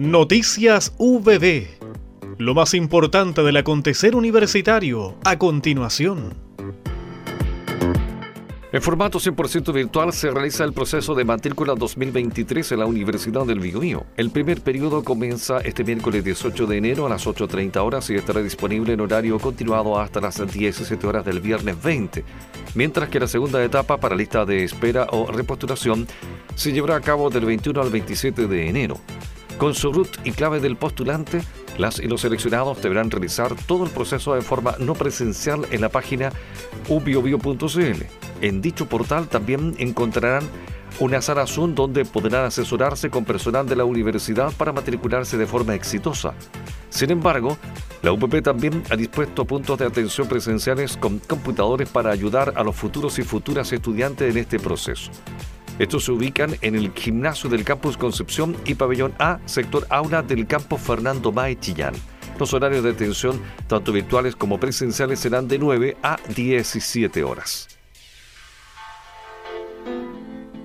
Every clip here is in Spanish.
Noticias VB. Lo más importante del acontecer universitario a continuación. En formato 100% virtual se realiza el proceso de matrícula 2023 en la Universidad del Biobío. El primer periodo comienza este miércoles 18 de enero a las 8.30 horas y estará disponible en horario continuado hasta las 17 horas del viernes 20, mientras que la segunda etapa para lista de espera o repostulación se llevará a cabo del 21 al 27 de enero. Con su root y clave del postulante, las y los seleccionados deberán realizar todo el proceso de forma no presencial en la página ubiobio.cl. En dicho portal también encontrarán una sala Zoom donde podrán asesorarse con personal de la universidad para matricularse de forma exitosa. Sin embargo, la UPP también ha dispuesto puntos de atención presenciales con computadores para ayudar a los futuros y futuras estudiantes en este proceso. Estos se ubican en el gimnasio del campus Concepción y pabellón A, sector aula del campo Fernando Mae Chillán. Los horarios de atención, tanto virtuales como presenciales, serán de 9 a 17 horas.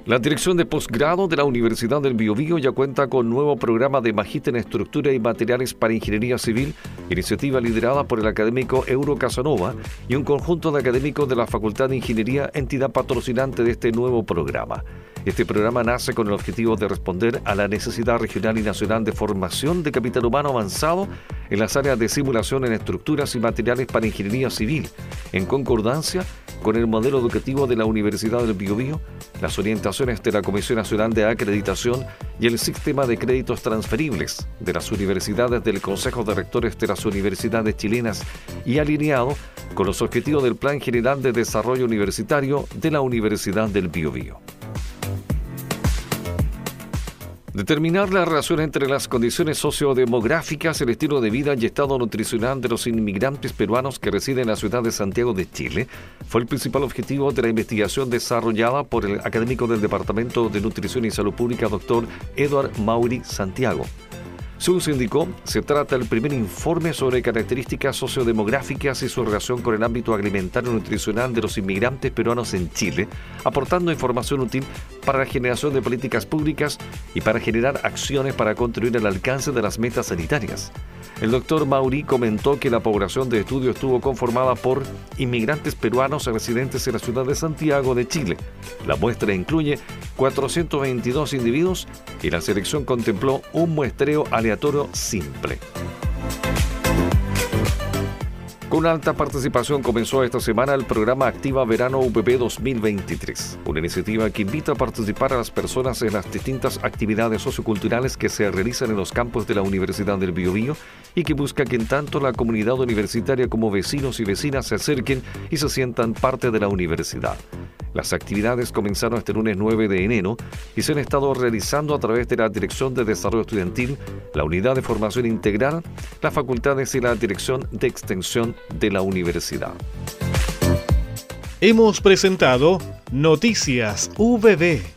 La Dirección de Postgrado de la Universidad del Biobío ya cuenta con nuevo programa de Magíster en Estructura y Materiales para Ingeniería Civil, iniciativa liderada por el académico Euro Casanova y un conjunto de académicos de la Facultad de Ingeniería, entidad patrocinante de este nuevo programa. Este programa nace con el objetivo de responder a la necesidad regional y nacional de formación de capital humano avanzado en las áreas de simulación en estructuras y materiales para ingeniería civil, en concordancia con el modelo educativo de la Universidad del Biobío, las orientaciones de la Comisión Nacional de Acreditación y el sistema de créditos transferibles de las universidades del Consejo de Rectores de las Universidades Chilenas y alineado con los objetivos del Plan General de Desarrollo Universitario de la Universidad del Biobío. Determinar la relación entre las condiciones sociodemográficas, el estilo de vida y estado nutricional de los inmigrantes peruanos que residen en la ciudad de Santiago de Chile fue el principal objetivo de la investigación desarrollada por el académico del Departamento de Nutrición y Salud Pública, doctor Edward Mauri Santiago. Según se indicó, se trata del primer informe sobre características sociodemográficas y su relación con el ámbito alimentario y nutricional de los inmigrantes peruanos en Chile, aportando información útil para la generación de políticas públicas y para generar acciones para contribuir al alcance de las metas sanitarias. El doctor Mauri comentó que la población de estudio estuvo conformada por inmigrantes peruanos residentes en la ciudad de Santiago de Chile. La muestra incluye 422 individuos y la selección contempló un muestreo aleatorio simple. Con alta participación comenzó esta semana el programa Activa Verano UPP 2023, una iniciativa que invita a participar a las personas en las distintas actividades socioculturales que se realizan en los campos de la Universidad del Biobío y que busca que tanto la comunidad universitaria como vecinos y vecinas se acerquen y se sientan parte de la universidad. Las actividades comenzaron este lunes 9 de enero y se han estado realizando a través de la Dirección de Desarrollo Estudiantil, la Unidad de Formación Integral, las facultades y la Dirección de Extensión de la Universidad. Hemos presentado Noticias VB